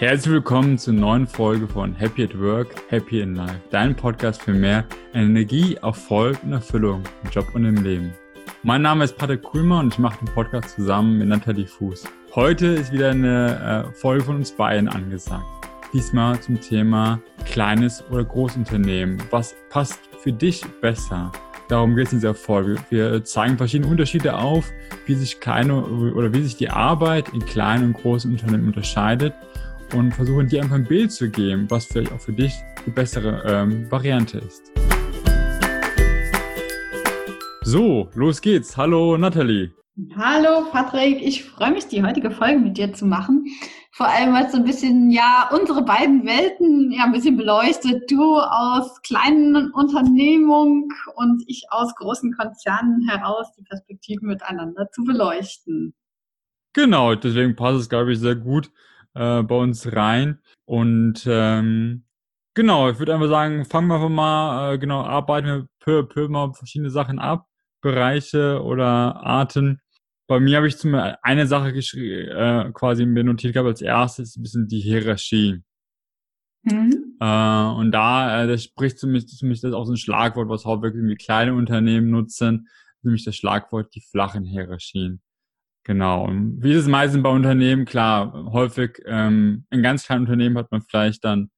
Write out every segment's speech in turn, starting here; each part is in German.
Herzlich willkommen zur neuen Folge von Happy at Work, Happy in Life, dein Podcast für mehr Energie, Erfolg und Erfüllung im Job und im Leben. Mein Name ist Patrick Kuhlmann und ich mache den Podcast zusammen mit Nathalie Fuß. Heute ist wieder eine äh, Folge von uns beiden angesagt. Diesmal zum Thema kleines oder Großunternehmen. Was passt für dich besser? Darum geht es in dieser Folge. Wir zeigen verschiedene Unterschiede auf, wie sich kleine oder wie sich die Arbeit in kleinen und großen Unternehmen unterscheidet und versuchen dir einfach ein Bild zu geben, was vielleicht auch für dich die bessere ähm, Variante ist. So, los geht's. Hallo Nathalie. Hallo Patrick, ich freue mich, die heutige Folge mit dir zu machen. Vor allem, weil es so ein bisschen, ja, unsere beiden Welten ja ein bisschen beleuchtet. Du aus kleinen Unternehmungen und ich aus großen Konzernen heraus, die Perspektiven miteinander zu beleuchten. Genau, deswegen passt es, glaube ich, sehr gut äh, bei uns rein. Und ähm, genau, ich würde einfach sagen, fangen wir einfach mal, äh, genau, arbeiten wir peu, peu mal verschiedene Sachen ab, Bereiche oder Arten. Bei mir habe ich zum eine Sache geschrieben, äh, quasi mir notiert gehabt als erstes, ein bisschen die Hierarchie. Mhm. Äh, und da, äh, das spricht für mich das ist auch so ein Schlagwort, was hauptsächlich kleine Unternehmen nutzen, nämlich das Schlagwort die flachen Hierarchien. Genau. Wie ist es meistens bei Unternehmen? Klar, häufig ähm, in ganz kleinen Unternehmen hat man vielleicht dann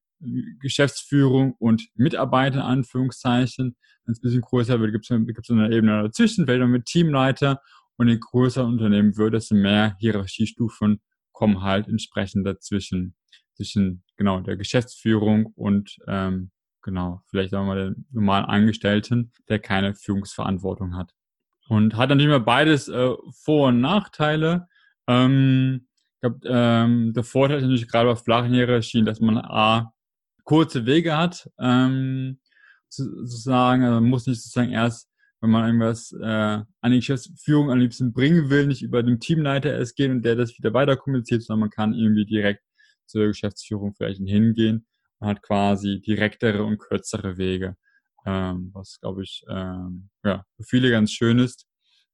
Geschäftsführung und Mitarbeiter, in Anführungszeichen. Wenn es ein bisschen größer wird, gibt es eine Ebene dazwischen, vielleicht mit Teamleiter. Und in größeren Unternehmen wird es mehr Hierarchiestufen kommen halt entsprechend dazwischen. Zwischen genau der Geschäftsführung und ähm, genau, vielleicht auch mal den normalen Angestellten, der keine Führungsverantwortung hat. Und hat natürlich immer beides äh, Vor- und Nachteile. Ähm, ich glaube, ähm, der Vorteil ist natürlich gerade bei flachen Hierarchien, dass man A, kurze Wege hat, ähm, sozusagen, also man muss nicht sozusagen erst, wenn man irgendwas äh, an die Geschäftsführung am liebsten bringen will, nicht über den Teamleiter erst gehen und der das wieder weiter kommuniziert, sondern man kann irgendwie direkt zur Geschäftsführung vielleicht hingehen. Und hat quasi direktere und kürzere Wege ähm, was glaube ich ähm, ja, für viele ganz schön ist.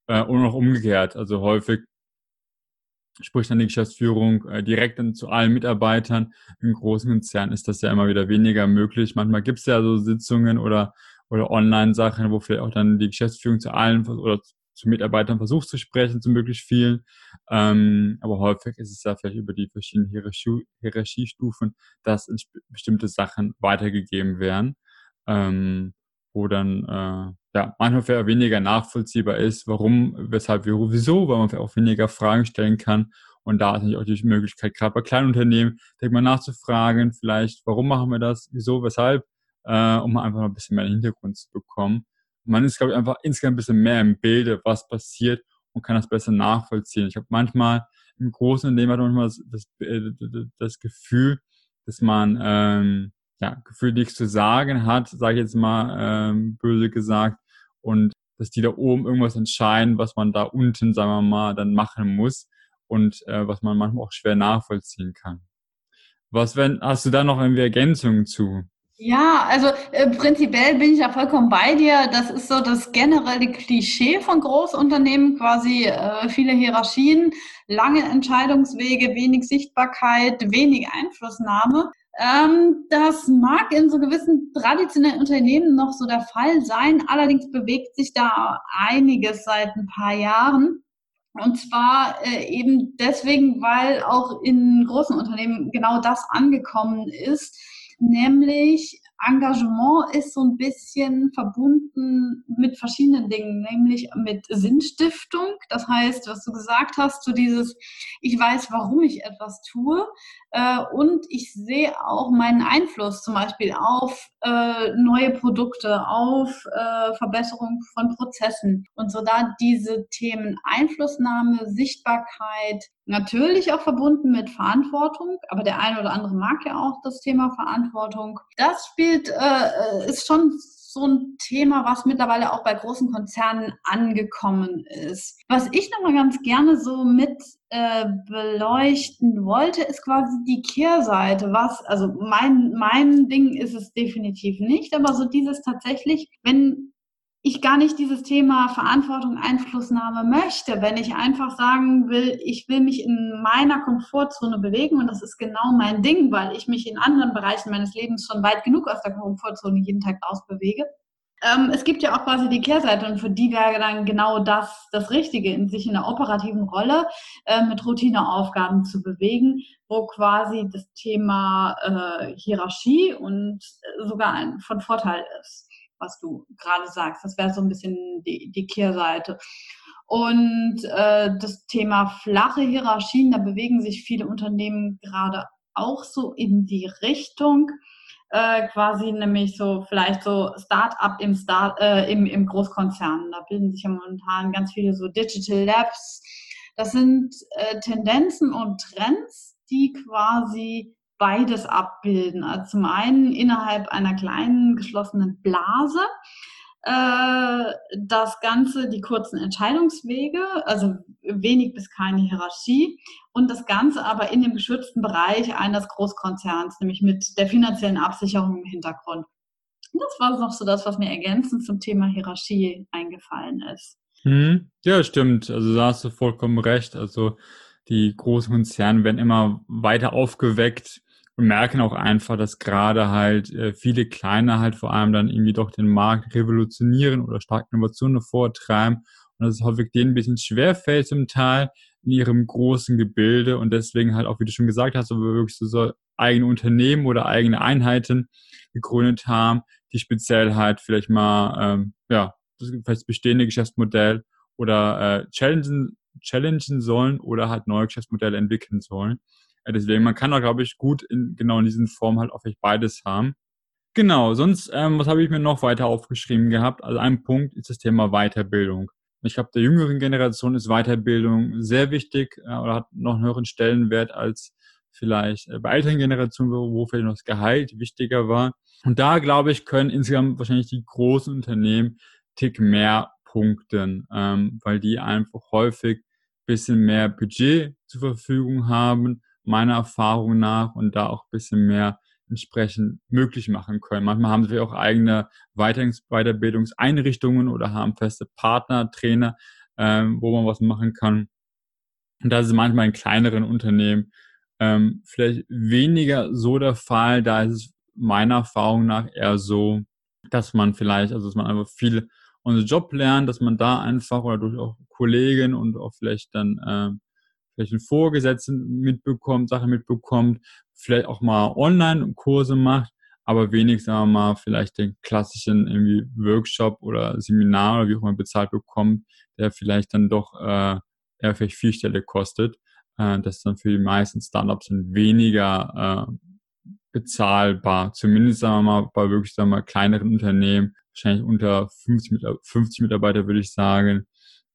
Äh, und auch umgekehrt, also häufig spricht dann die Geschäftsführung äh, direkt dann zu allen Mitarbeitern. In großen Konzernen ist das ja immer wieder weniger möglich. Manchmal gibt es ja so Sitzungen oder, oder Online-Sachen, wo vielleicht auch dann die Geschäftsführung zu allen oder zu Mitarbeitern versucht zu sprechen, zu möglichst vielen. Ähm, aber häufig ist es ja vielleicht über die verschiedenen Hierarchie, Hierarchiestufen, dass bestimmte Sachen weitergegeben werden. Ähm, wo dann äh, ja manchmal vielleicht weniger nachvollziehbar ist, warum, weshalb, wieso, weil man auch weniger Fragen stellen kann. Und da ist natürlich auch die Möglichkeit, gerade bei kleinen Unternehmen, denkt mal nachzufragen, vielleicht, warum machen wir das, wieso, weshalb, äh, um einfach noch ein bisschen mehr Hintergrund zu bekommen. Man ist, glaube ich, einfach insgesamt ein bisschen mehr im Bilde, was passiert und kann das besser nachvollziehen. Ich habe manchmal im großen Unternehmen hat man manchmal das, das, äh, das Gefühl, dass man ähm, ja, gefühlt nichts zu sagen hat, sage ich jetzt mal ähm, böse gesagt, und dass die da oben irgendwas entscheiden, was man da unten, sagen wir mal, dann machen muss und äh, was man manchmal auch schwer nachvollziehen kann. Was wenn, hast du da noch irgendwie Ergänzungen zu? Ja, also äh, prinzipiell bin ich ja vollkommen bei dir. Das ist so das generelle Klischee von Großunternehmen, quasi äh, viele Hierarchien, lange Entscheidungswege, wenig Sichtbarkeit, wenig Einflussnahme. Ähm, das mag in so gewissen traditionellen Unternehmen noch so der Fall sein. Allerdings bewegt sich da einiges seit ein paar Jahren. Und zwar äh, eben deswegen, weil auch in großen Unternehmen genau das angekommen ist, nämlich Engagement ist so ein bisschen verbunden mit verschiedenen Dingen, nämlich mit Sinnstiftung. Das heißt, was du gesagt hast, so dieses, ich weiß, warum ich etwas tue äh, und ich sehe auch meinen Einfluss zum Beispiel auf äh, neue Produkte, auf äh, Verbesserung von Prozessen und so da diese Themen Einflussnahme, Sichtbarkeit, natürlich auch verbunden mit Verantwortung, aber der eine oder andere mag ja auch das Thema Verantwortung. Das spielt, äh, ist schon so ein Thema, was mittlerweile auch bei großen Konzernen angekommen ist. Was ich nochmal ganz gerne so mit äh, beleuchten wollte, ist quasi die Kehrseite. Was, also mein, mein Ding ist es definitiv nicht, aber so dieses tatsächlich, wenn ich gar nicht dieses Thema Verantwortung, Einflussnahme möchte, wenn ich einfach sagen will, ich will mich in meiner Komfortzone bewegen und das ist genau mein Ding, weil ich mich in anderen Bereichen meines Lebens schon weit genug aus der Komfortzone jeden Tag ausbewege. Ähm, es gibt ja auch quasi die Kehrseite und für die wäre dann genau das das Richtige, in sich in einer operativen Rolle äh, mit Routineaufgaben zu bewegen, wo quasi das Thema äh, Hierarchie und sogar ein, von Vorteil ist was du gerade sagst. Das wäre so ein bisschen die, die Kehrseite. Und äh, das Thema flache Hierarchien, da bewegen sich viele Unternehmen gerade auch so in die Richtung. Äh, quasi nämlich so vielleicht so Start-up im, Start, äh, im, im Großkonzern. Da bilden sich ja momentan ganz viele so Digital Labs. Das sind äh, Tendenzen und Trends, die quasi beides abbilden. Also zum einen innerhalb einer kleinen geschlossenen Blase äh, das Ganze, die kurzen Entscheidungswege, also wenig bis keine Hierarchie und das Ganze aber in dem geschützten Bereich eines Großkonzerns, nämlich mit der finanziellen Absicherung im Hintergrund. Das war noch so das, was mir ergänzend zum Thema Hierarchie eingefallen ist. Hm, ja, stimmt. Also da hast du vollkommen recht. Also die großen Konzerne werden immer weiter aufgeweckt und merken auch einfach, dass gerade halt äh, viele Kleine halt vor allem dann irgendwie doch den Markt revolutionieren oder starke Innovationen vortreiben und dass es häufig denen ein bisschen schwerfällt zum Teil in ihrem großen Gebilde und deswegen halt auch, wie du schon gesagt hast, so wirklich so, so eigene Unternehmen oder eigene Einheiten gegründet haben, die speziell halt vielleicht mal, ähm, ja, das vielleicht bestehende Geschäftsmodell oder äh, challengen, challengen sollen oder halt neue Geschäftsmodelle entwickeln sollen. Deswegen, man kann da, glaube ich, gut in genau in diesen Formen halt auch vielleicht beides haben. Genau, sonst, ähm, was habe ich mir noch weiter aufgeschrieben gehabt? Also ein Punkt ist das Thema Weiterbildung. Ich glaube, der jüngeren Generation ist Weiterbildung sehr wichtig äh, oder hat noch einen höheren Stellenwert als vielleicht äh, bei älteren Generationen, wo vielleicht noch das Gehalt wichtiger war. Und da, glaube ich, können insgesamt wahrscheinlich die großen Unternehmen Tick mehr punkten, ähm, weil die einfach häufig bisschen mehr Budget zur Verfügung haben meiner Erfahrung nach und da auch ein bisschen mehr entsprechend möglich machen können. Manchmal haben sie auch eigene Weiterbildungseinrichtungen oder haben feste Partner, Trainer, ähm, wo man was machen kann. Und das ist manchmal in kleineren Unternehmen ähm, vielleicht weniger so der Fall. Da ist es meiner Erfahrung nach eher so, dass man vielleicht, also dass man einfach viel the Job lernt, dass man da einfach oder durch auch Kollegen und auch vielleicht dann ähm, vielleicht einen Vorgesetzten mitbekommt, Sachen mitbekommt, vielleicht auch mal Online-Kurse macht, aber wenig, sagen wir mal, vielleicht den klassischen irgendwie Workshop oder Seminar oder wie auch immer bezahlt bekommt, der vielleicht dann doch äh, eher vielleicht vierstellig kostet. Äh, das ist dann für die meisten Startups weniger äh, bezahlbar. Zumindest, sagen wir mal, bei wirklich, sagen wir mal, kleineren Unternehmen, wahrscheinlich unter 50, 50 Mitarbeiter würde ich sagen,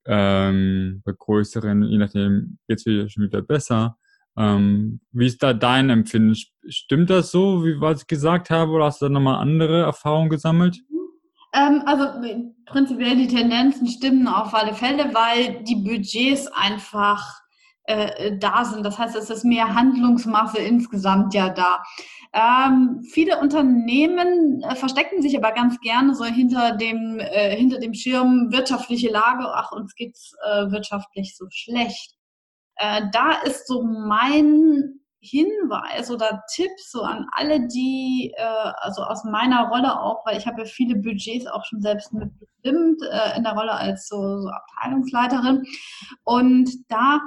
ähm, bei größeren, je nachdem, jetzt wieder schon wieder besser. Ähm, wie ist da dein Empfinden? Stimmt das so, wie was ich gesagt habe, oder hast du da nochmal andere Erfahrungen gesammelt? Ähm, also prinzipiell die Tendenzen stimmen auf alle Fälle, weil die Budgets einfach äh, da sind. Das heißt, es ist mehr Handlungsmasse insgesamt ja da. Ähm, viele Unternehmen äh, verstecken sich aber ganz gerne so hinter dem, äh, hinter dem Schirm wirtschaftliche Lage. Ach, uns geht's äh, wirtschaftlich so schlecht. Äh, da ist so mein Hinweis oder Tipp so an alle, die, äh, also aus meiner Rolle auch, weil ich habe ja viele Budgets auch schon selbst mitbestimmt äh, in der Rolle als so, so Abteilungsleiterin. Und da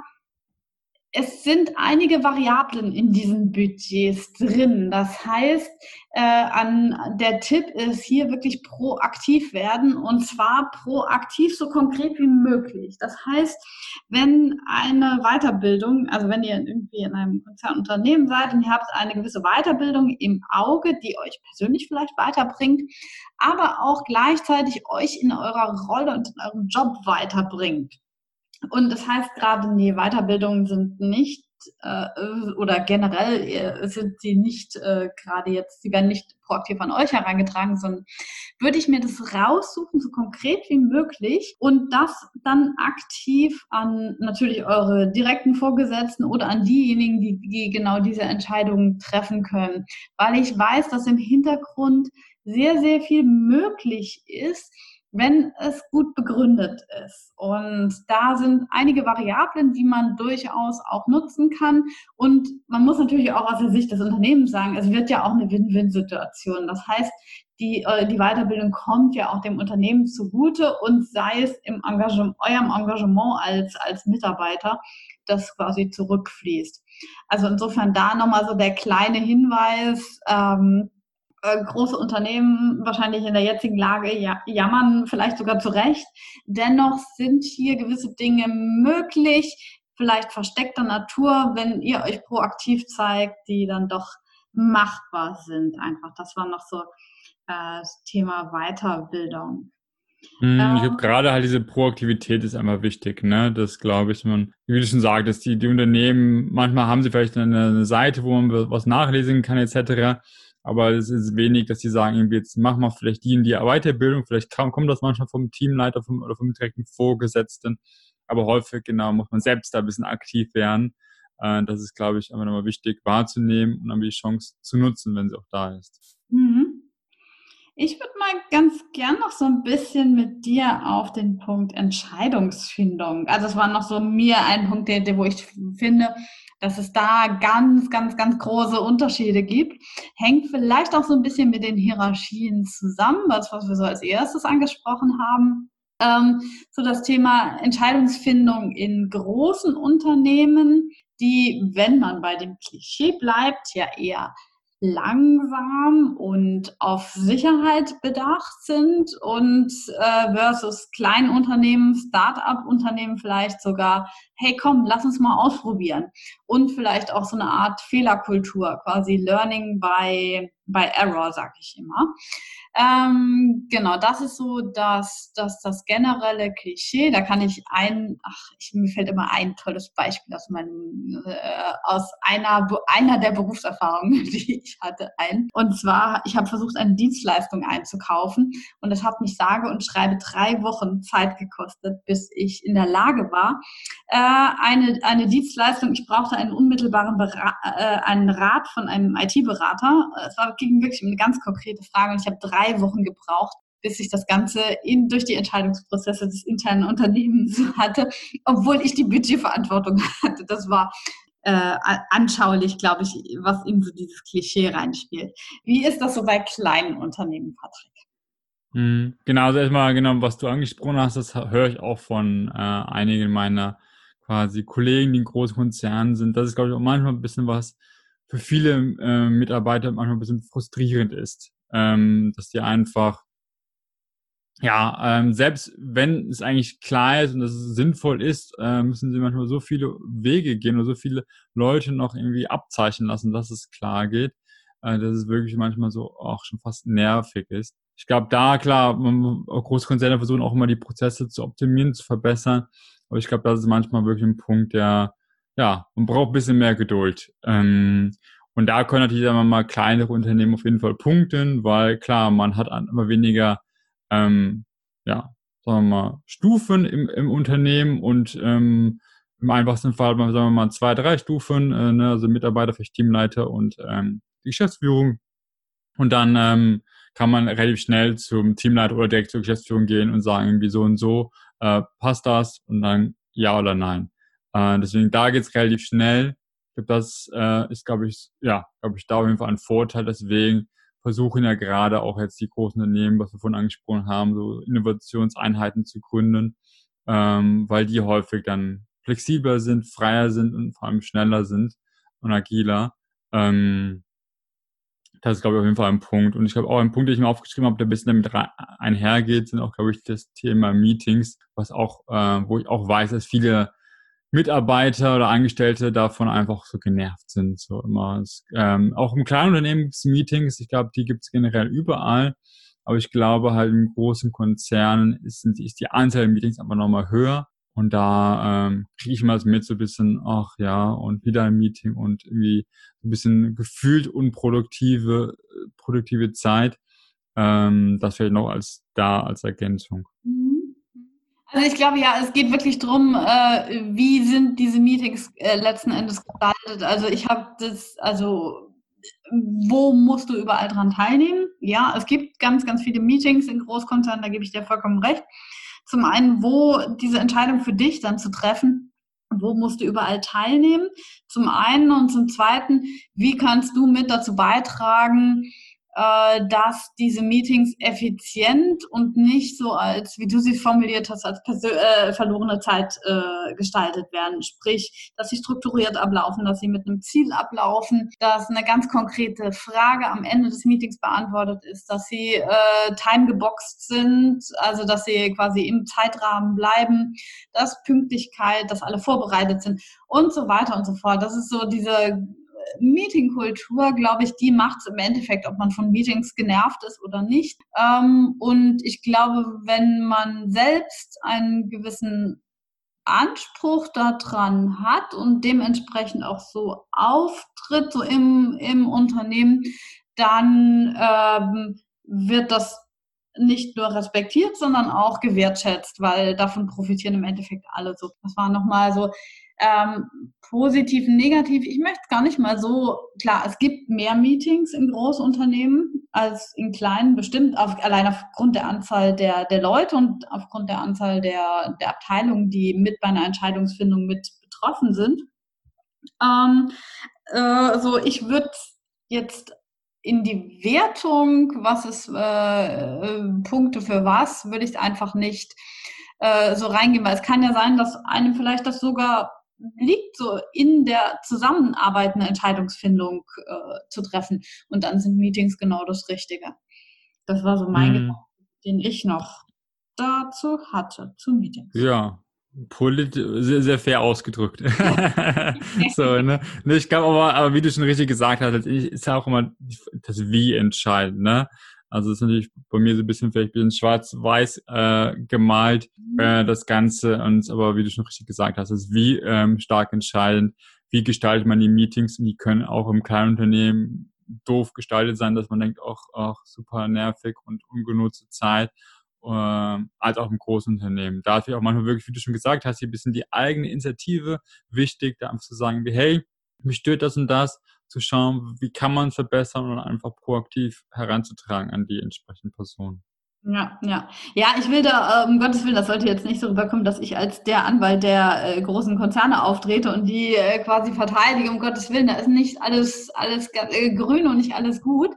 es sind einige Variablen in diesen Budgets drin. Das heißt, äh, an, der Tipp ist hier wirklich proaktiv werden und zwar proaktiv so konkret wie möglich. Das heißt, wenn eine Weiterbildung, also wenn ihr irgendwie in einem Konzernunternehmen seid und ihr habt eine gewisse Weiterbildung im Auge, die euch persönlich vielleicht weiterbringt, aber auch gleichzeitig euch in eurer Rolle und in eurem Job weiterbringt und das heißt gerade, nee, Weiterbildungen sind nicht äh, oder generell äh, sind sie nicht äh, gerade jetzt, sie werden nicht proaktiv an euch herangetragen, sondern würde ich mir das raussuchen, so konkret wie möglich und das dann aktiv an natürlich eure direkten Vorgesetzten oder an diejenigen, die, die genau diese Entscheidungen treffen können. Weil ich weiß, dass im Hintergrund sehr, sehr viel möglich ist, wenn es gut begründet ist. Und da sind einige Variablen, die man durchaus auch nutzen kann. Und man muss natürlich auch aus der Sicht des Unternehmens sagen, es wird ja auch eine Win-Win-Situation. Das heißt, die, äh, die Weiterbildung kommt ja auch dem Unternehmen zugute und sei es im Engagement, eurem Engagement als, als Mitarbeiter, das quasi zurückfließt. Also insofern da nochmal so der kleine Hinweis, ähm, äh, große Unternehmen wahrscheinlich in der jetzigen Lage jammern, vielleicht sogar zu Recht. Dennoch sind hier gewisse Dinge möglich, vielleicht versteckter Natur, wenn ihr euch proaktiv zeigt, die dann doch machbar sind. Einfach, das war noch so äh, das Thema Weiterbildung. Hm, ich glaube, ähm. gerade halt diese Proaktivität ist einfach wichtig, ne? Das glaube ich, man, wie du schon sagtest, die, die Unternehmen, manchmal haben sie vielleicht eine, eine Seite, wo man was nachlesen kann, etc aber es ist wenig, dass sie sagen, irgendwie jetzt mach mal vielleicht die in die Weiterbildung, vielleicht kommt das manchmal vom Teamleiter vom, oder vom direkten Vorgesetzten, aber häufig genau muss man selbst da ein bisschen aktiv werden. Äh, das ist, glaube ich, einfach nochmal wichtig wahrzunehmen und dann die Chance zu nutzen, wenn sie auch da ist. Mhm. Ich würde mal ganz gern noch so ein bisschen mit dir auf den Punkt Entscheidungsfindung. Also es war noch so mir ein Punkt, der wo ich finde, dass es da ganz, ganz, ganz große Unterschiede gibt. Hängt vielleicht auch so ein bisschen mit den Hierarchien zusammen, was, was wir so als erstes angesprochen haben. Ähm, so das Thema Entscheidungsfindung in großen Unternehmen, die, wenn man bei dem Klischee bleibt, ja eher langsam und auf Sicherheit bedacht sind und äh, versus Kleinunternehmen, Start-up-Unternehmen vielleicht sogar, hey komm, lass uns mal ausprobieren. Und vielleicht auch so eine Art Fehlerkultur, quasi Learning by, by Error, sag ich immer. Ähm, genau, das ist so das, das, das generelle Klischee. Da kann ich ein, ach, ich, mir fällt immer ein tolles Beispiel aus meinem, äh, aus einer, einer der Berufserfahrungen, die ich hatte, ein. Und zwar, ich habe versucht, eine Dienstleistung einzukaufen und es hat mich sage und schreibe drei Wochen Zeit gekostet, bis ich in der Lage war, äh, eine, eine Dienstleistung, ich brauchte einen unmittelbaren Bera äh, einen Rat von einem IT-Berater. Es war, ging wirklich um eine ganz konkrete Frage und ich habe drei drei Wochen gebraucht, bis ich das Ganze in, durch die Entscheidungsprozesse des internen Unternehmens hatte, obwohl ich die Budgetverantwortung hatte. Das war äh, anschaulich, glaube ich, was in so dieses Klischee reinspielt. Wie ist das so bei kleinen Unternehmen, Patrick? Hm, genau, also erstmal genau, was du angesprochen hast, das höre ich auch von äh, einigen meiner quasi Kollegen, die in großen Konzernen sind. Das ist, glaube ich, auch manchmal ein bisschen was für viele äh, Mitarbeiter manchmal ein bisschen frustrierend ist ähm, dass die einfach, ja, ähm, selbst wenn es eigentlich klar ist und dass es sinnvoll ist, äh, müssen sie manchmal so viele Wege gehen oder so viele Leute noch irgendwie abzeichnen lassen, dass es klar geht, äh, dass es wirklich manchmal so auch schon fast nervig ist. Ich glaube, da klar, man, Großkonzerne versuchen auch immer die Prozesse zu optimieren, zu verbessern, aber ich glaube, das ist manchmal wirklich ein Punkt, der, ja, man braucht ein bisschen mehr Geduld. Ähm, und da können natürlich sagen wir mal kleinere Unternehmen auf jeden Fall punkten, weil klar, man hat immer weniger, ähm, ja, sagen wir mal, Stufen im, im Unternehmen und ähm, im einfachsten Fall, sagen wir mal, zwei, drei Stufen, äh, ne, also Mitarbeiter, vielleicht Teamleiter und ähm, die Geschäftsführung. Und dann ähm, kann man relativ schnell zum Teamleiter oder direkt zur Geschäftsführung gehen und sagen, irgendwie so und so, äh, passt das? Und dann ja oder nein. Äh, deswegen da geht's relativ schnell glaube, das äh, ist, glaube ich, ja, glaube ich, da auf jeden Fall ein Vorteil. Deswegen versuchen ja gerade auch jetzt die großen Unternehmen, was wir vorhin angesprochen haben, so Innovationseinheiten zu gründen, ähm, weil die häufig dann flexibler sind, freier sind und vor allem schneller sind und agiler. Ähm, das ist, glaube ich, auf jeden Fall ein Punkt. Und ich glaube auch ein Punkt, den ich mir aufgeschrieben habe, der ein bisschen damit einhergeht, sind auch, glaube ich, das Thema Meetings, was auch, äh, wo ich auch weiß, dass viele Mitarbeiter oder Angestellte davon einfach so genervt sind. So immer. Es, ähm, auch im kleinen Unternehmen gibt es Meetings. Ich glaube, die gibt es generell überall. Aber ich glaube halt in großen Konzernen ist, ist die Anzahl der Meetings einfach nochmal höher. Und da ähm, kriege ich mal mit so ein bisschen, ach ja, und wieder ein Meeting und irgendwie ein bisschen gefühlt unproduktive produktive Zeit. Ähm, das vielleicht noch als da als Ergänzung. Mhm. Also ich glaube ja, es geht wirklich darum, äh, wie sind diese Meetings äh, letzten Endes gestaltet. Also ich habe das, also wo musst du überall dran teilnehmen? Ja, es gibt ganz, ganz viele Meetings in Großkonzernen, da gebe ich dir vollkommen recht. Zum einen, wo diese Entscheidung für dich dann zu treffen, wo musst du überall teilnehmen? Zum einen und zum zweiten, wie kannst du mit dazu beitragen, dass diese Meetings effizient und nicht so als, wie du sie formuliert hast, als äh, verlorene Zeit äh, gestaltet werden. Sprich, dass sie strukturiert ablaufen, dass sie mit einem Ziel ablaufen, dass eine ganz konkrete Frage am Ende des Meetings beantwortet ist, dass sie äh, timegeboxt sind, also dass sie quasi im Zeitrahmen bleiben, dass Pünktlichkeit, dass alle vorbereitet sind und so weiter und so fort. Das ist so diese Meetingkultur, glaube ich, die macht es im Endeffekt, ob man von Meetings genervt ist oder nicht. Ähm, und ich glaube, wenn man selbst einen gewissen Anspruch daran hat und dementsprechend auch so auftritt, so im, im Unternehmen, dann ähm, wird das nicht nur respektiert, sondern auch gewertschätzt, weil davon profitieren im Endeffekt alle so. Das war nochmal so ähm, positiv, negativ. Ich möchte gar nicht mal so, klar, es gibt mehr Meetings in Großunternehmen als in kleinen, bestimmt auf, allein aufgrund der Anzahl der, der Leute und aufgrund der Anzahl der, der Abteilungen, die mit bei einer Entscheidungsfindung mit betroffen sind. Ähm, äh, so, ich würde jetzt in die Wertung, was ist äh, äh, Punkte für was, würde ich einfach nicht äh, so reingehen, weil es kann ja sein, dass einem vielleicht das sogar liegt so in der Zusammenarbeit eine Entscheidungsfindung äh, zu treffen. Und dann sind Meetings genau das Richtige. Das war so mein hm. Gedanke, den ich noch dazu hatte, zu Meetings. Ja, Polit sehr, sehr fair ausgedrückt. so, ne? Ich glaube aber, aber wie du schon richtig gesagt hast, ist ja auch immer das Wie entscheidend, ne? Also ist natürlich bei mir so ein bisschen vielleicht ein bisschen schwarz-weiß äh, gemalt, mhm. äh, das Ganze. Und aber wie du schon richtig gesagt hast, ist wie ähm, stark entscheidend, wie gestaltet man die Meetings und die können auch im kleinen Unternehmen doof gestaltet sein, dass man denkt, auch, auch super nervig und ungenutzte Zeit, äh, als auch im großen Unternehmen. Da ist auch manchmal wirklich, wie du schon gesagt hast, hier ein bisschen die eigene Initiative wichtig, da einfach zu sagen, wie, hey, mich stört das und das, zu schauen, wie kann man es verbessern und einfach proaktiv heranzutragen an die entsprechenden Personen. Ja, ja. Ja, ich will da, um Gottes Willen, das sollte jetzt nicht so rüberkommen, dass ich als der Anwalt der äh, großen Konzerne auftrete und die äh, quasi verteidige, um Gottes Willen, da ist nicht alles, alles äh, grün und nicht alles gut.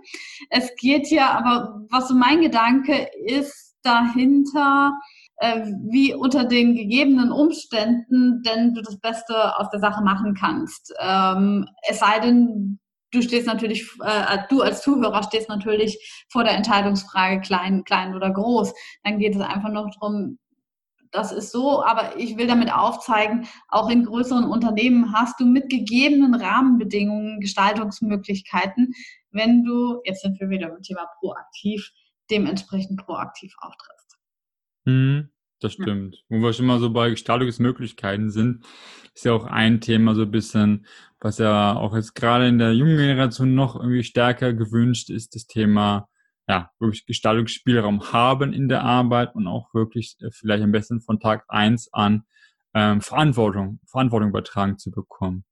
Es geht ja, aber was so mein Gedanke ist dahinter, äh, wie unter den gegebenen Umständen denn du das Beste aus der Sache machen kannst. Ähm, es sei denn, du stehst natürlich, äh, du als Zuhörer stehst natürlich vor der Entscheidungsfrage klein, klein oder groß. Dann geht es einfach noch darum, das ist so, aber ich will damit aufzeigen, auch in größeren Unternehmen hast du mit gegebenen Rahmenbedingungen Gestaltungsmöglichkeiten, wenn du, jetzt sind wir wieder beim Thema proaktiv, dementsprechend proaktiv auftrittst. Mhm, das stimmt. Ja. Wo wir schon mal so bei Gestaltungsmöglichkeiten sind, ist ja auch ein Thema so ein bisschen, was ja auch jetzt gerade in der jungen Generation noch irgendwie stärker gewünscht ist, das Thema ja, wirklich Gestaltungsspielraum haben in der Arbeit und auch wirklich äh, vielleicht am besten von Tag eins an ähm, Verantwortung, Verantwortung übertragen zu bekommen.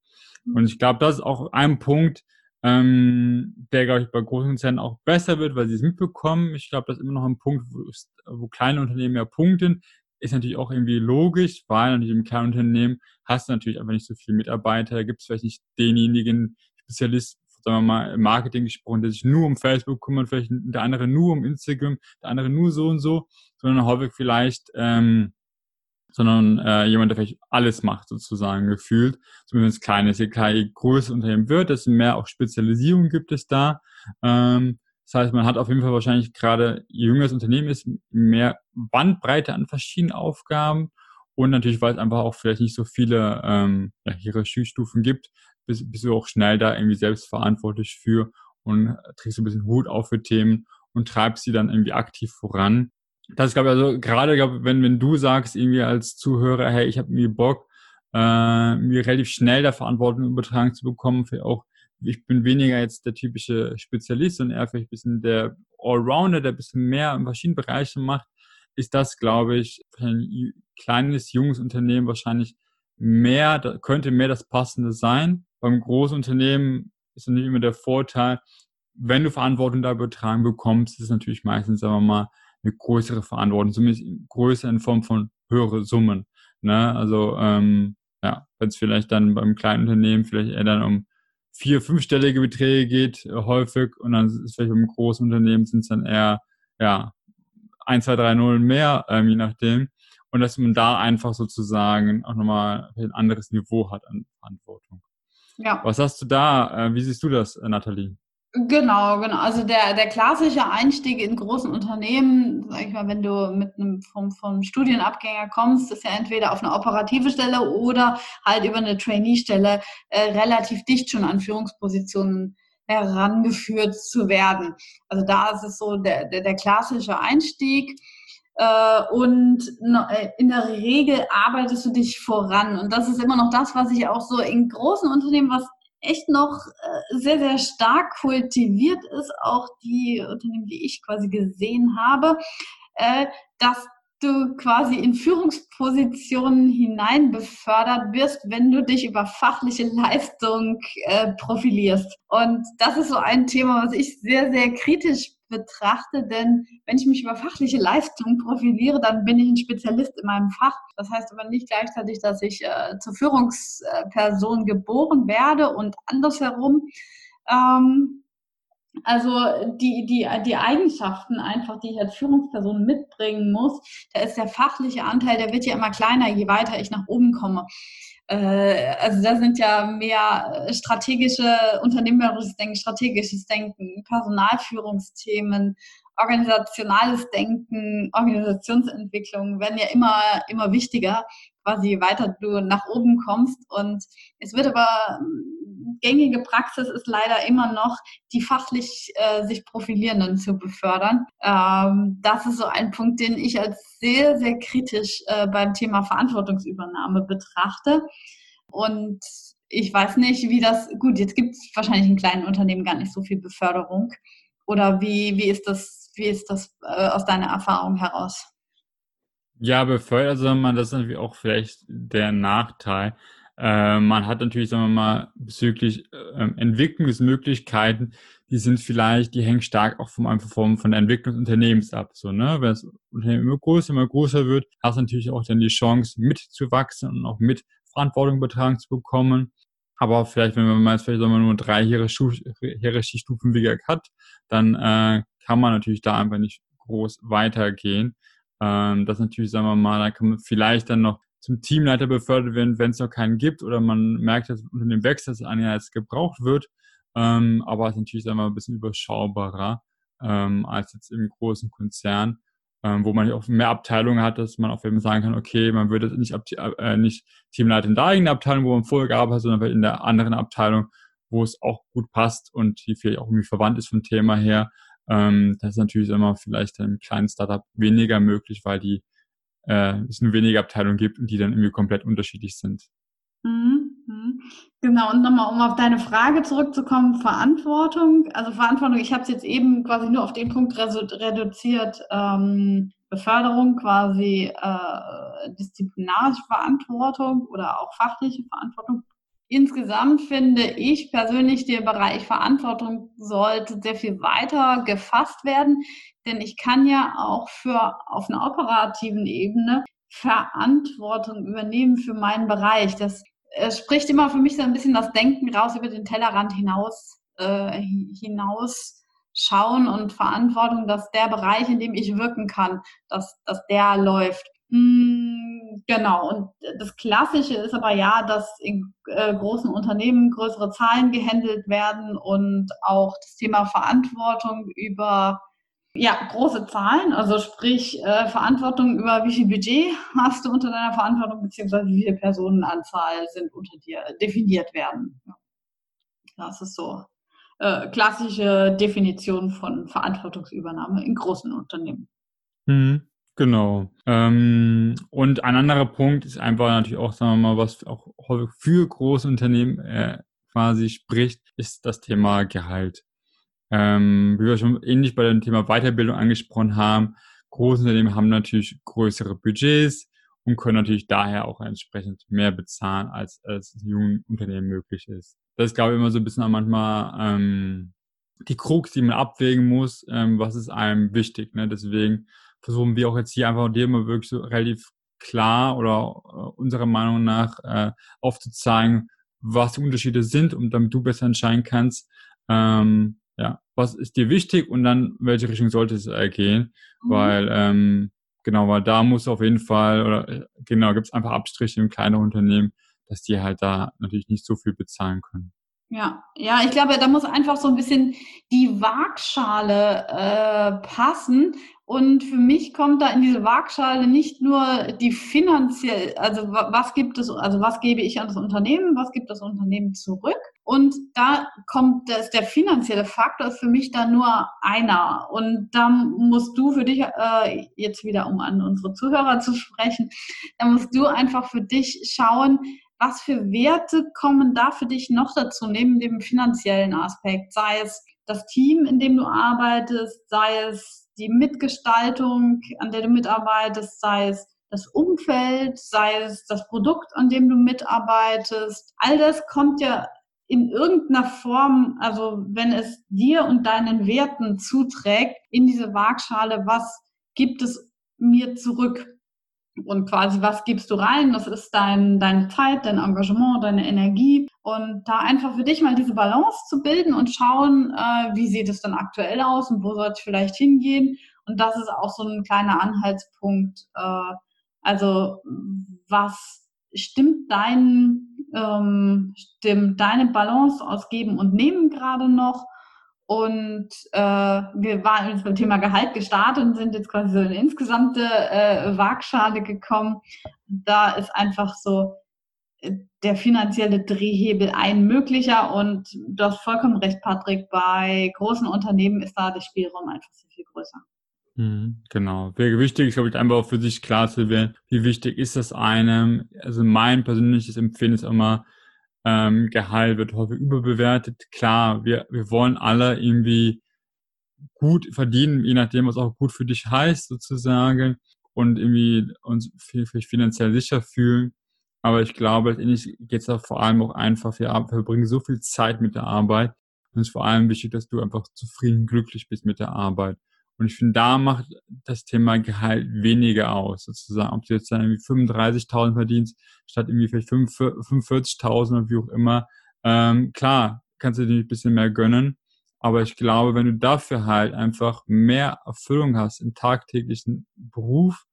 Mhm. Und ich glaube, das ist auch ein Punkt, ähm, der, glaube ich, bei großen Konzernen auch besser wird, weil sie es mitbekommen. Ich glaube, das ist immer noch ein Punkt, wo, wo kleine Unternehmen mehr punkten. Ist natürlich auch irgendwie logisch, weil natürlich im kleinen Unternehmen hast du natürlich einfach nicht so viele Mitarbeiter. Da gibt es vielleicht nicht denjenigen Spezialist, sagen wir mal, im Marketing gesprochen, der sich nur um Facebook kümmert, vielleicht der andere nur um Instagram, der andere nur so und so, sondern häufig vielleicht ähm, sondern äh, jemand, der vielleicht alles macht, sozusagen gefühlt. Zumindest klein ist. Je je größer Unternehmen wird, desto mehr auch Spezialisierung gibt es da. Ähm, das heißt, man hat auf jeden Fall wahrscheinlich gerade, je jüngeres Unternehmen ist, mehr Bandbreite an verschiedenen Aufgaben. Und natürlich, weil es einfach auch vielleicht nicht so viele ähm, ja, Hierarchiestufen gibt, bist, bist du auch schnell da irgendwie selbst verantwortlich für und trägst ein bisschen Hut auf für Themen und treibst sie dann irgendwie aktiv voran das glaube ich, also gerade, glaube wenn, wenn du sagst, irgendwie als Zuhörer, hey, ich habe irgendwie Bock, äh, mir relativ schnell der Verantwortung übertragen zu bekommen, für auch, ich bin weniger jetzt der typische Spezialist und eher vielleicht ein bisschen der Allrounder, der ein bisschen mehr in verschiedenen Bereichen macht, ist das, glaube ich, für ein kleines, junges Unternehmen wahrscheinlich mehr, da könnte mehr das Passende sein. Beim Großunternehmen ist natürlich immer der Vorteil, wenn du Verantwortung da übertragen bekommst, ist es natürlich meistens, sagen wir mal, eine größere Verantwortung, zumindest größer in Form von höhere Summen. Ne? Also ähm, ja, wenn es vielleicht dann beim kleinen Unternehmen vielleicht eher dann um vier, fünfstellige Beträge geht, äh, häufig, und dann ist vielleicht beim großen Unternehmen sind es dann eher ja, 1, 2, 3, 0 mehr, ähm, je nachdem. Und dass man da einfach sozusagen auch nochmal ein anderes Niveau hat an Verantwortung. Ja. Was hast du da? Äh, wie siehst du das, äh, Nathalie? Genau, genau. Also der, der klassische Einstieg in großen Unternehmen, sag ich mal, wenn du mit einem vom, vom Studienabgänger kommst, ist ja entweder auf eine operative Stelle oder halt über eine Trainee-Stelle äh, relativ dicht schon an Führungspositionen herangeführt zu werden. Also da ist es so der, der, der klassische Einstieg. Äh, und äh, in der Regel arbeitest du dich voran. Und das ist immer noch das, was ich auch so in großen Unternehmen, was echt noch äh, sehr, sehr stark kultiviert ist, auch die Unternehmen, die ich quasi gesehen habe, dass du quasi in Führungspositionen hinein befördert wirst, wenn du dich über fachliche Leistung äh, profilierst. Und das ist so ein Thema, was ich sehr, sehr kritisch betrachte, denn wenn ich mich über fachliche Leistung profiliere, dann bin ich ein Spezialist in meinem Fach. Das heißt aber nicht gleichzeitig, dass ich äh, zur Führungsperson geboren werde und andersherum. Ähm, also die, die, die Eigenschaften einfach, die ich als Führungsperson mitbringen muss, da ist der fachliche Anteil, der wird ja immer kleiner, je weiter ich nach oben komme. Äh, also da sind ja mehr strategische, unternehmerisches Denken, strategisches Denken, Personalführungsthemen, organisationales Denken, Organisationsentwicklung werden ja immer, immer wichtiger, quasi weiter du nach oben kommst. Und es wird aber gängige Praxis ist leider immer noch, die fachlich äh, sich Profilierenden zu befördern. Ähm, das ist so ein Punkt, den ich als sehr, sehr kritisch äh, beim Thema Verantwortungsübernahme betrachte. Und ich weiß nicht, wie das, gut, jetzt gibt es wahrscheinlich in kleinen Unternehmen gar nicht so viel Beförderung. Oder wie, wie ist das, wie ist das äh, aus deiner Erfahrung heraus? Ja, befördert, also man, das ist natürlich auch vielleicht der Nachteil. Äh, man hat natürlich, sagen wir mal, bezüglich äh, Entwicklungsmöglichkeiten, die sind vielleicht, die hängen stark auch vom, einfach vom, von der Entwicklung des Unternehmens ab. So, ne? Wenn das Unternehmen immer größer, immer größer wird, hast du natürlich auch dann die Chance, mitzuwachsen und auch mit Verantwortung übertragen zu bekommen. Aber vielleicht, wenn man jetzt vielleicht sagen wir, nur drei Hierarchiestufen wie hat, dann äh, kann man natürlich da einfach nicht groß weitergehen. Ähm, das natürlich, sagen wir mal, da kann man vielleicht dann noch zum Teamleiter befördert werden, wenn es noch keinen gibt oder man merkt, dass unter dem Wechsel dass einer jetzt gebraucht wird. Ähm, aber es ist natürlich einmal ein bisschen überschaubarer ähm, als jetzt im großen Konzern, ähm, wo man auch mehr Abteilungen hat, dass man jeden Fall sagen kann, okay, man würde nicht, äh, nicht Teamleiter in der eigenen Abteilung, wo man vorher gearbeitet hat, sondern in der anderen Abteilung, wo es auch gut passt und die vielleicht auch irgendwie verwandt ist vom Thema her. Ähm, das ist natürlich immer vielleicht im kleinen Startup weniger möglich, weil die äh, es nur wenige Abteilungen gibt und die dann irgendwie komplett unterschiedlich sind. Mhm, mhm. Genau, und nochmal, um auf deine Frage zurückzukommen, Verantwortung. Also Verantwortung, ich habe es jetzt eben quasi nur auf den Punkt reduziert, ähm, Beförderung quasi äh, disziplinarische Verantwortung oder auch fachliche Verantwortung. Insgesamt finde ich persönlich, der Bereich Verantwortung sollte sehr viel weiter gefasst werden, denn ich kann ja auch für auf einer operativen Ebene Verantwortung übernehmen für meinen Bereich. Das äh, spricht immer für mich so ein bisschen das Denken raus über den Tellerrand hinaus, äh, hinaus schauen und Verantwortung, dass der Bereich, in dem ich wirken kann, dass, dass der läuft. Hm, genau, und das Klassische ist aber ja, dass in äh, großen Unternehmen größere Zahlen gehandelt werden und auch das Thema Verantwortung über ja, große Zahlen, also sprich äh, Verantwortung über wie viel Budget hast du unter deiner Verantwortung, beziehungsweise wie viele Personenanzahl sind unter dir definiert werden. Das ist so äh, klassische Definition von Verantwortungsübernahme in großen Unternehmen. Mhm. Genau. Ähm, und ein anderer Punkt ist einfach natürlich auch, sagen wir mal, was auch häufig für große Unternehmen äh, quasi spricht, ist das Thema Gehalt. Ähm, wie wir schon ähnlich bei dem Thema Weiterbildung angesprochen haben, große Unternehmen haben natürlich größere Budgets und können natürlich daher auch entsprechend mehr bezahlen, als es jungen Unternehmen möglich ist. Das ist, glaube ich, immer so ein bisschen manchmal ähm, die Krux, die man abwägen muss, ähm, was ist einem wichtig. Ne? Deswegen versuchen wir auch jetzt hier einfach dir mal wirklich so relativ klar oder äh, unserer Meinung nach äh, aufzuzeigen, was die Unterschiede sind und damit du besser entscheiden kannst, ähm, ja, was ist dir wichtig und dann welche Richtung sollte es äh, gehen, mhm. weil ähm, genau, weil da muss auf jeden Fall oder äh, genau gibt es einfach Abstriche im kleinen Unternehmen, dass die halt da natürlich nicht so viel bezahlen können. Ja, ja, ich glaube, da muss einfach so ein bisschen die Waagschale äh, passen. Und für mich kommt da in diese Waagschale nicht nur die finanziell, also was gibt es, also was gebe ich an das Unternehmen, was gibt das Unternehmen zurück? Und da kommt das, der finanzielle Faktor ist für mich da nur einer. Und da musst du für dich, äh, jetzt wieder um an unsere Zuhörer zu sprechen, da musst du einfach für dich schauen, was für Werte kommen da für dich noch dazu, neben dem finanziellen Aspekt? Sei es das Team, in dem du arbeitest, sei es die Mitgestaltung, an der du mitarbeitest, sei es das Umfeld, sei es das Produkt, an dem du mitarbeitest. All das kommt ja in irgendeiner Form, also wenn es dir und deinen Werten zuträgt, in diese Waagschale, was gibt es mir zurück? Und quasi, was gibst du rein? Das ist dein, deine Zeit, dein Engagement, deine Energie. Und da einfach für dich mal diese Balance zu bilden und schauen, äh, wie sieht es dann aktuell aus und wo soll es vielleicht hingehen. Und das ist auch so ein kleiner Anhaltspunkt. Äh, also was stimmt dein, ähm, stimmt deine Balance aus Geben und Nehmen gerade noch? Und äh, wir waren mit dem Thema Gehalt gestartet und sind jetzt quasi so in insgesamte äh, Waagschale gekommen. Da ist einfach so äh, der finanzielle Drehhebel ein möglicher und du hast vollkommen recht, Patrick, bei großen Unternehmen ist da der Spielraum einfach sehr viel größer. Mhm, genau. Wäre wichtig, glaube ich, einfach auch für sich klar zu werden, wie wichtig ist das einem. Also mein persönliches Empfinden ist immer, ähm, Gehalt wird häufig überbewertet. Klar, wir, wir wollen alle irgendwie gut verdienen, je nachdem, was auch gut für dich heißt, sozusagen, und irgendwie uns finanziell sicher fühlen. Aber ich glaube, letztendlich geht es da vor allem auch einfach, wir verbringen so viel Zeit mit der Arbeit. Und es ist vor allem wichtig, dass du einfach zufrieden, glücklich bist mit der Arbeit. Und ich finde, da macht das Thema Gehalt weniger aus, sozusagen. Ob du jetzt dann irgendwie 35.000 verdienst, statt irgendwie vielleicht 45.000 oder wie auch immer. Ähm, klar, kannst du dir ein bisschen mehr gönnen. Aber ich glaube, wenn du dafür halt einfach mehr Erfüllung hast im tagtäglichen Beruf,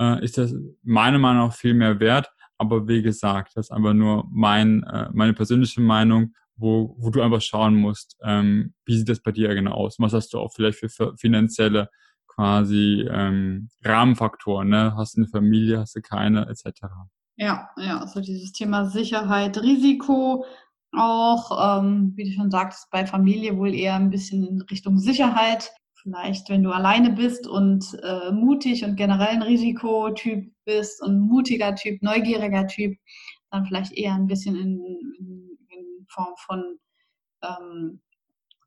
äh, ist das meiner Meinung nach viel mehr wert. Aber wie gesagt, das ist einfach nur mein, äh, meine persönliche Meinung wo, wo du einfach schauen musst, ähm, wie sieht das bei dir genau aus? Was hast du auch vielleicht für finanzielle quasi ähm, Rahmenfaktoren? Ne? Hast du eine Familie, hast du keine, etc. Ja, ja, also dieses Thema Sicherheit, Risiko, auch, ähm, wie du schon sagst, bei Familie wohl eher ein bisschen in Richtung Sicherheit. Vielleicht, wenn du alleine bist und äh, mutig und generell ein Risikotyp bist und mutiger Typ, neugieriger Typ, dann vielleicht eher ein bisschen in, in Form von, ähm,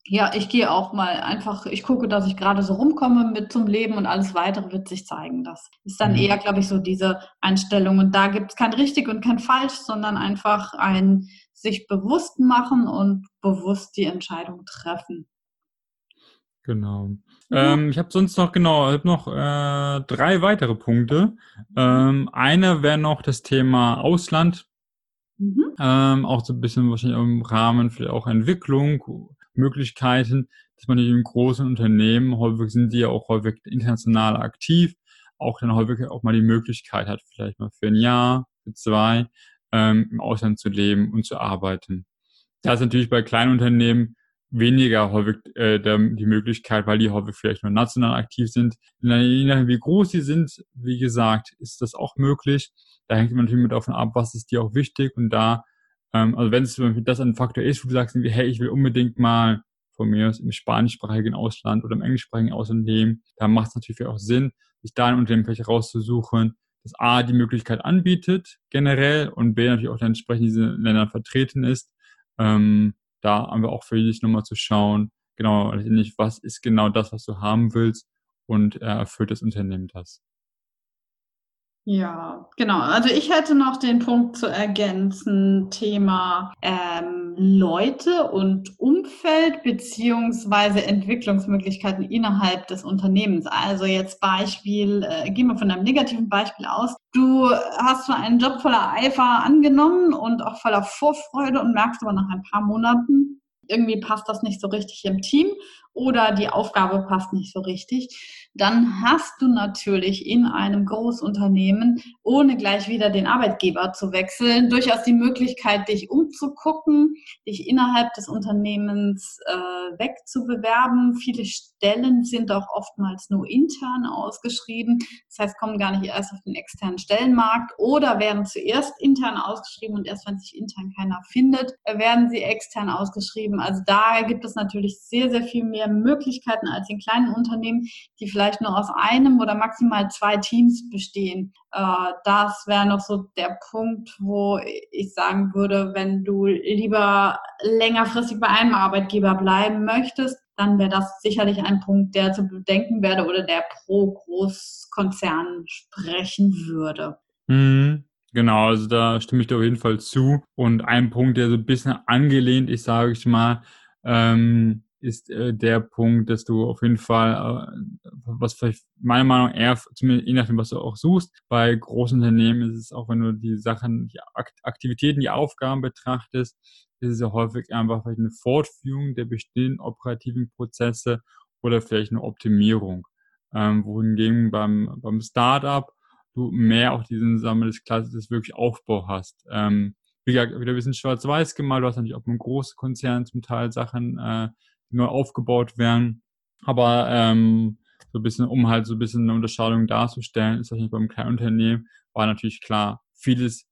ja, ich gehe auch mal einfach, ich gucke, dass ich gerade so rumkomme mit zum Leben und alles weitere wird sich zeigen. Das ist dann mhm. eher, glaube ich, so diese Einstellung. Und da gibt es kein richtig und kein falsch, sondern einfach ein sich bewusst machen und bewusst die Entscheidung treffen. Genau. Ja. Ähm, ich habe sonst noch genau, ich habe noch äh, drei weitere Punkte. Ähm, eine wäre noch das Thema Ausland. Mhm. Ähm, auch so ein bisschen wahrscheinlich im Rahmen für auch Entwicklung, Möglichkeiten, dass man in großen Unternehmen, häufig sind die ja auch häufig international aktiv, auch dann häufig auch mal die Möglichkeit hat, vielleicht mal für ein Jahr, für zwei, ähm, im Ausland zu leben und zu arbeiten. Da ist natürlich bei kleinen Unternehmen weniger häufig äh, die Möglichkeit, weil die häufig vielleicht nur national aktiv sind. Je nachdem, wie groß sie sind, wie gesagt, ist das auch möglich. Da hängt man natürlich mit davon ab, was ist dir auch wichtig und da, ähm, also wenn es das ein Faktor ist, wo du sagst, hey, ich will unbedingt mal von mir aus im spanischsprachigen Ausland oder im englischsprachigen Ausland leben, da macht es natürlich auch Sinn, sich da ein Unternehmen vielleicht rauszusuchen, das A, die Möglichkeit anbietet, generell, und B, natürlich auch dann entsprechend diese Länder vertreten ist. Ähm, da haben wir auch für dich nochmal zu schauen, genau, was ist genau das, was du haben willst und äh, erfüllt das Unternehmen das. Ja, genau. Also ich hätte noch den Punkt zu ergänzen, Thema ähm, Leute und Umfeld beziehungsweise Entwicklungsmöglichkeiten innerhalb des Unternehmens. Also jetzt Beispiel, äh, gehen wir von einem negativen Beispiel aus. Du hast zwar einen Job voller Eifer angenommen und auch voller Vorfreude und merkst aber nach ein paar Monaten, irgendwie passt das nicht so richtig im Team oder die Aufgabe passt nicht so richtig dann hast du natürlich in einem Großunternehmen, ohne gleich wieder den Arbeitgeber zu wechseln, durchaus die Möglichkeit, dich umzugucken, dich innerhalb des Unternehmens äh, wegzubewerben. Viele Stellen sind auch oftmals nur intern ausgeschrieben. Das heißt, kommen gar nicht erst auf den externen Stellenmarkt oder werden zuerst intern ausgeschrieben und erst wenn sich intern keiner findet, werden sie extern ausgeschrieben. Also da gibt es natürlich sehr, sehr viel mehr Möglichkeiten als in kleinen Unternehmen, die vielleicht nur aus einem oder maximal zwei Teams bestehen. Äh, das wäre noch so der Punkt, wo ich sagen würde, wenn du lieber längerfristig bei einem Arbeitgeber bleiben möchtest, dann wäre das sicherlich ein Punkt, der zu bedenken werde oder der pro Großkonzern sprechen würde. Mhm. Genau, also da stimme ich dir auf jeden Fall zu. Und ein Punkt, der so ein bisschen angelehnt ist, sage ich mal, ähm, ist äh, der Punkt, dass du auf jeden Fall, äh, was vielleicht meiner Meinung nach eher, zumindest je nachdem, was du auch suchst, bei großen Unternehmen ist es auch, wenn du die Sachen, die Aktivitäten, die Aufgaben betrachtest, ist es ja häufig einfach vielleicht eine Fortführung der bestehenden operativen Prozesse oder vielleicht eine Optimierung. Ähm, wohingegen beim, beim Startup du mehr auch diesen, wir, das klassische wirklich Aufbau hast. Ähm, wie gesagt, wieder ein bisschen schwarz-weiß gemalt, du hast natürlich auch mit großen Konzernen zum Teil Sachen, äh, neu aufgebaut werden. Aber ähm, so ein bisschen, um halt so ein bisschen eine Unterscheidung darzustellen, ist das nicht beim kleinen Unternehmen, war natürlich klar, vieles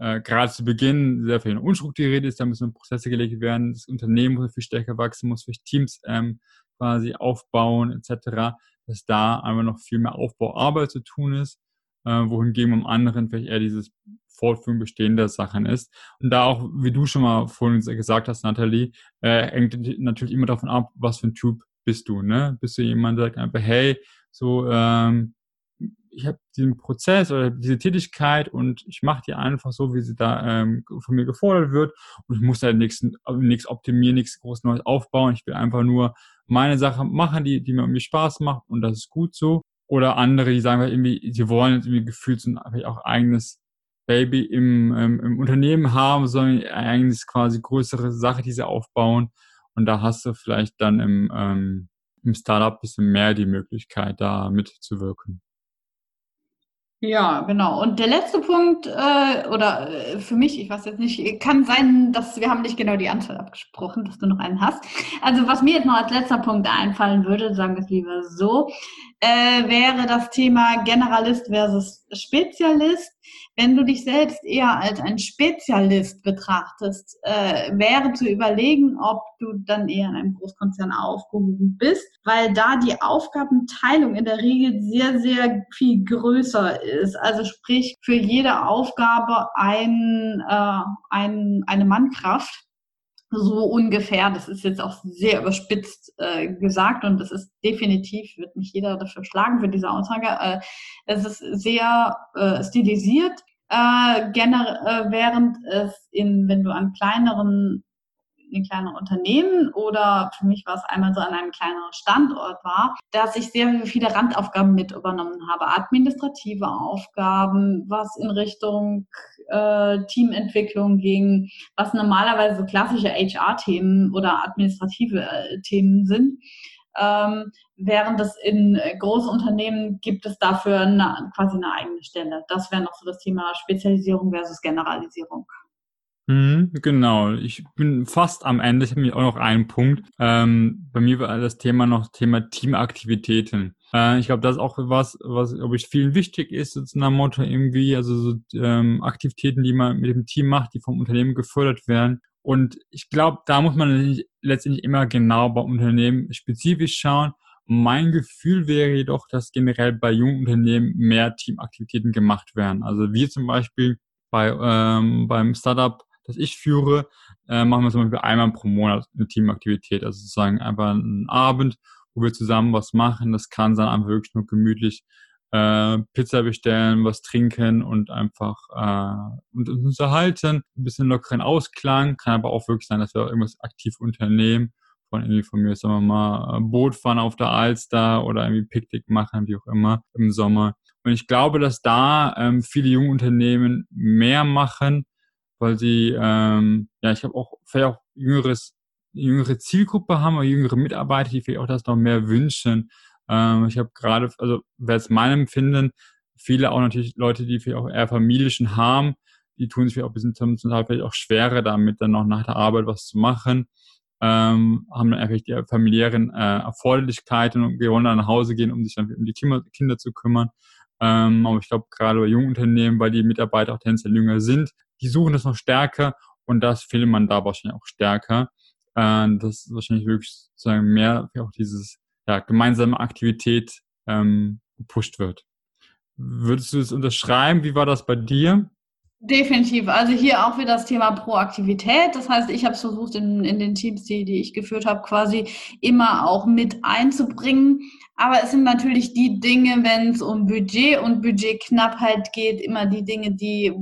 äh, gerade zu Beginn sehr viel unstrukturiert ist, da müssen Prozesse gelegt werden, das Unternehmen muss viel stärker wachsen, muss vielleicht Teams ähm, quasi aufbauen, etc., dass da einfach noch viel mehr Aufbauarbeit zu tun ist, äh, wohingegen beim anderen vielleicht eher dieses Fortführung bestehender Sachen ist. Und da auch, wie du schon mal vorhin gesagt hast, Nathalie, äh, hängt natürlich immer davon ab, was für ein Typ bist du. Ne? Bist du jemand, der sagt einfach, hey, so, ähm, ich habe diesen Prozess oder diese Tätigkeit und ich mache die einfach so, wie sie da ähm, von mir gefordert wird und ich muss da nichts nichts optimieren, nichts groß Neues aufbauen. Ich will einfach nur meine Sache machen, die, die mir irgendwie Spaß macht und das ist gut so. Oder andere, die sagen irgendwie, sie wollen jetzt irgendwie gefühlt so ein auch eigenes Baby im, ähm, im Unternehmen haben, sondern eigentlich quasi größere Sache, die sie aufbauen. Und da hast du vielleicht dann im, ähm, im Startup bisschen mehr die Möglichkeit, da mitzuwirken. Ja, genau. Und der letzte Punkt, äh, oder äh, für mich, ich weiß jetzt nicht, kann sein, dass wir haben nicht genau die Anzahl abgesprochen, dass du noch einen hast. Also was mir jetzt noch als letzter Punkt einfallen würde, sagen wir es lieber so, äh, wäre das Thema Generalist versus Spezialist. Wenn du dich selbst eher als ein Spezialist betrachtest, äh, wäre zu überlegen, ob du dann eher in einem Großkonzern aufgehoben bist, weil da die Aufgabenteilung in der Regel sehr, sehr viel größer ist. Also sprich, für jede Aufgabe ein, äh, ein, eine Mannkraft so ungefähr. Das ist jetzt auch sehr überspitzt äh, gesagt und das ist definitiv, wird nicht jeder dafür schlagen für diese Aussage. Äh, es ist sehr äh, stilisiert, äh, gener äh, während es in, wenn du an kleineren in kleineren Unternehmen oder für mich war es einmal so an einem kleineren Standort war, dass ich sehr viele Randaufgaben mit übernommen habe, administrative Aufgaben, was in Richtung äh, Teamentwicklung ging, was normalerweise so klassische HR-Themen oder administrative äh, Themen sind. Ähm, während es in Großunternehmen gibt es dafür eine, quasi eine eigene Stelle. Das wäre noch so das Thema Spezialisierung versus Generalisierung. Mhm, genau, ich bin fast am Ende. Ich habe mir auch noch einen Punkt. Ähm, bei mir war das Thema noch Thema Teamaktivitäten. Äh, ich glaube, das ist auch was, was, glaube ich, vielen wichtig ist, so nach Motto irgendwie, also so ähm, Aktivitäten, die man mit dem Team macht, die vom Unternehmen gefördert werden. Und ich glaube, da muss man letztendlich immer genau beim Unternehmen spezifisch schauen. Mein Gefühl wäre jedoch, dass generell bei jungen Unternehmen mehr Teamaktivitäten gemacht werden. Also wir zum Beispiel bei, ähm, beim Startup das ich führe, äh, machen wir zum Beispiel einmal pro Monat eine Teamaktivität. Also sozusagen einfach einen Abend, wo wir zusammen was machen. Das kann dann einfach wirklich nur gemütlich äh, Pizza bestellen, was trinken und einfach äh, und uns unterhalten. Ein bisschen lockeren Ausklang. Kann aber auch wirklich sein, dass wir irgendwas aktiv unternehmen. Von irgendwie von mir, sagen wir mal, äh, Boot fahren auf der Alster oder irgendwie Picknick machen, wie auch immer, im Sommer. Und ich glaube, dass da ähm, viele junge Unternehmen mehr machen, weil sie, ähm, ja, ich habe auch vielleicht auch jüngeres, jüngere Zielgruppe haben oder jüngere Mitarbeiter, die vielleicht auch das noch mehr wünschen. Ähm, ich habe gerade, also wer es meinem Empfinden, viele auch natürlich Leute, die vielleicht auch eher familischen haben, die tun sich vielleicht auch ein bisschen zum Teil vielleicht auch schwerer damit, dann noch nach der Arbeit was zu machen. Ähm, haben dann einfach die familiären äh, Erforderlichkeiten und wollen dann nach Hause gehen, um sich dann um die Kinder, Kinder zu kümmern. Ähm, aber ich glaube, gerade bei jungen Unternehmen, weil die Mitarbeiter auch tendenziell jünger sind, die suchen das noch stärker und das findet man da wahrscheinlich auch stärker. Äh, das ist wahrscheinlich wirklich sozusagen mehr auch dieses ja, gemeinsame Aktivität ähm, gepusht wird. Würdest du es unterschreiben? Wie war das bei dir? Definitiv. Also hier auch wieder das Thema Proaktivität. Das heißt, ich habe es versucht, in, in den Teams, die, die ich geführt habe, quasi immer auch mit einzubringen. Aber es sind natürlich die Dinge, wenn es um Budget und Budgetknappheit geht, immer die Dinge, die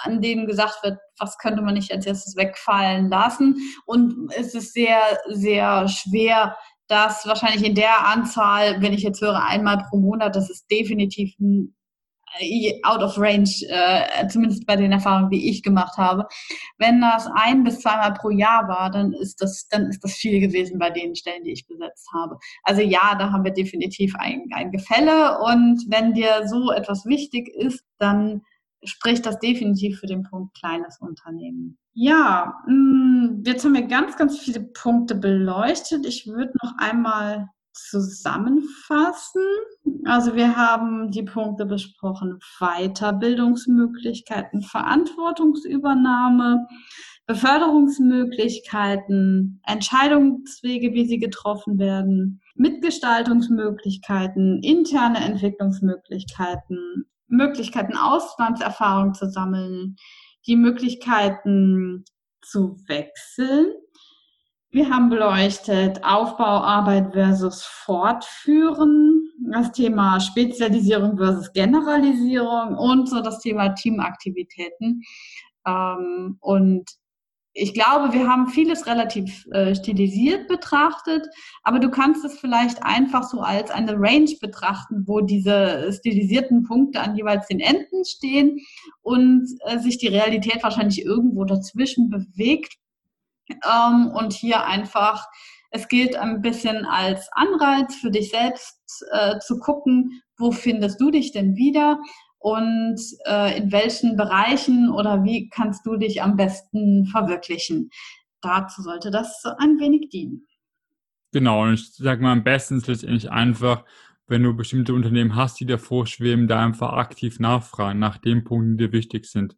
an denen gesagt wird, was könnte man nicht als erstes wegfallen lassen. Und es ist sehr, sehr schwer, das wahrscheinlich in der Anzahl, wenn ich jetzt höre, einmal pro Monat, das ist definitiv ein out of range, äh, zumindest bei den Erfahrungen, die ich gemacht habe. Wenn das ein bis zweimal pro Jahr war, dann ist das, dann ist das viel gewesen bei den Stellen, die ich besetzt habe. Also ja, da haben wir definitiv ein, ein Gefälle und wenn dir so etwas wichtig ist, dann spricht das definitiv für den Punkt kleines Unternehmen. Ja, mm, jetzt haben wir ganz, ganz viele Punkte beleuchtet. Ich würde noch einmal zusammenfassen. Also wir haben die Punkte besprochen, Weiterbildungsmöglichkeiten, Verantwortungsübernahme, Beförderungsmöglichkeiten, Entscheidungswege, wie sie getroffen werden, Mitgestaltungsmöglichkeiten, interne Entwicklungsmöglichkeiten, Möglichkeiten, Auslandserfahrung zu sammeln, die Möglichkeiten zu wechseln, wir haben beleuchtet Aufbauarbeit versus Fortführen, das Thema Spezialisierung versus Generalisierung und so das Thema Teamaktivitäten. Ähm, und ich glaube, wir haben vieles relativ äh, stilisiert betrachtet, aber du kannst es vielleicht einfach so als eine Range betrachten, wo diese stilisierten Punkte an jeweils den Enden stehen und äh, sich die Realität wahrscheinlich irgendwo dazwischen bewegt. Ähm, und hier einfach, es gilt ein bisschen als Anreiz für dich selbst äh, zu gucken, wo findest du dich denn wieder und äh, in welchen Bereichen oder wie kannst du dich am besten verwirklichen. Dazu sollte das ein wenig dienen. Genau, und ich sage mal, am besten ist letztendlich einfach, wenn du bestimmte Unternehmen hast, die dir vorschweben, da einfach aktiv nachfragen nach den Punkten, die dir wichtig sind.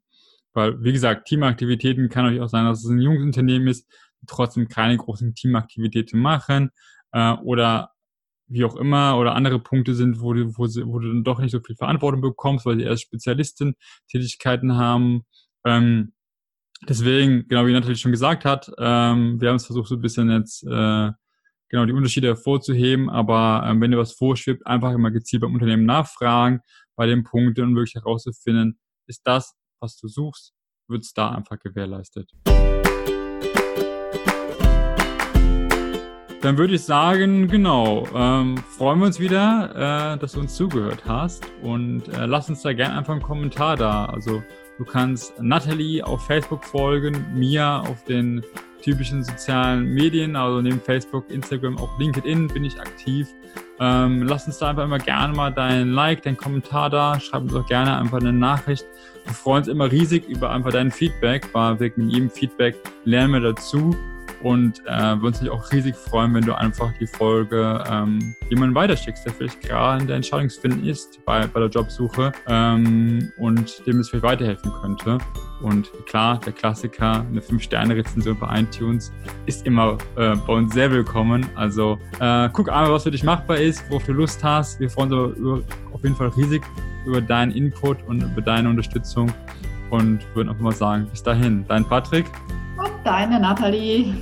Weil, wie gesagt, Teamaktivitäten kann natürlich auch sein, dass es ein junges Unternehmen ist, die trotzdem keine großen Teamaktivitäten machen äh, oder wie auch immer oder andere Punkte sind, wo du, wo, wo du dann doch nicht so viel Verantwortung bekommst, weil sie erst Spezialisten-Tätigkeiten haben. Ähm, deswegen, genau wie Nathalie schon gesagt hat, ähm, wir haben es versucht, so ein bisschen jetzt äh, genau die Unterschiede hervorzuheben, aber ähm, wenn dir was vorschwebt, einfach immer gezielt beim Unternehmen nachfragen bei den Punkten und wirklich herauszufinden, ist das was du suchst, wird es da einfach gewährleistet. Dann würde ich sagen, genau, ähm, freuen wir uns wieder, äh, dass du uns zugehört hast und äh, lass uns da gerne einfach einen Kommentar da. Also du kannst Natalie auf Facebook folgen, mir auf den typischen sozialen Medien, also neben Facebook, Instagram, auch LinkedIn bin ich aktiv. Ähm, lass uns da einfach immer gerne mal dein Like, dein Kommentar da. Schreib uns auch gerne einfach eine Nachricht. Wir freuen uns immer riesig über einfach dein Feedback, weil wir mit jedem Feedback lernen wir dazu. Und äh, wir uns natürlich auch riesig freuen, wenn du einfach die Folge ähm, jemanden weiterschickst, der vielleicht gerade in der Entscheidungsfinden ist bei, bei der Jobsuche ähm, und dem es vielleicht weiterhelfen könnte. Und klar, der Klassiker, eine 5-Sterne-Rezension bei iTunes ist immer äh, bei uns sehr willkommen. Also äh, guck einmal, was für dich machbar ist, worauf du Lust hast. Wir freuen uns über, auf jeden Fall riesig über deinen Input und über deine Unterstützung und würden einfach mal sagen, bis dahin, dein Patrick und deine Nathalie.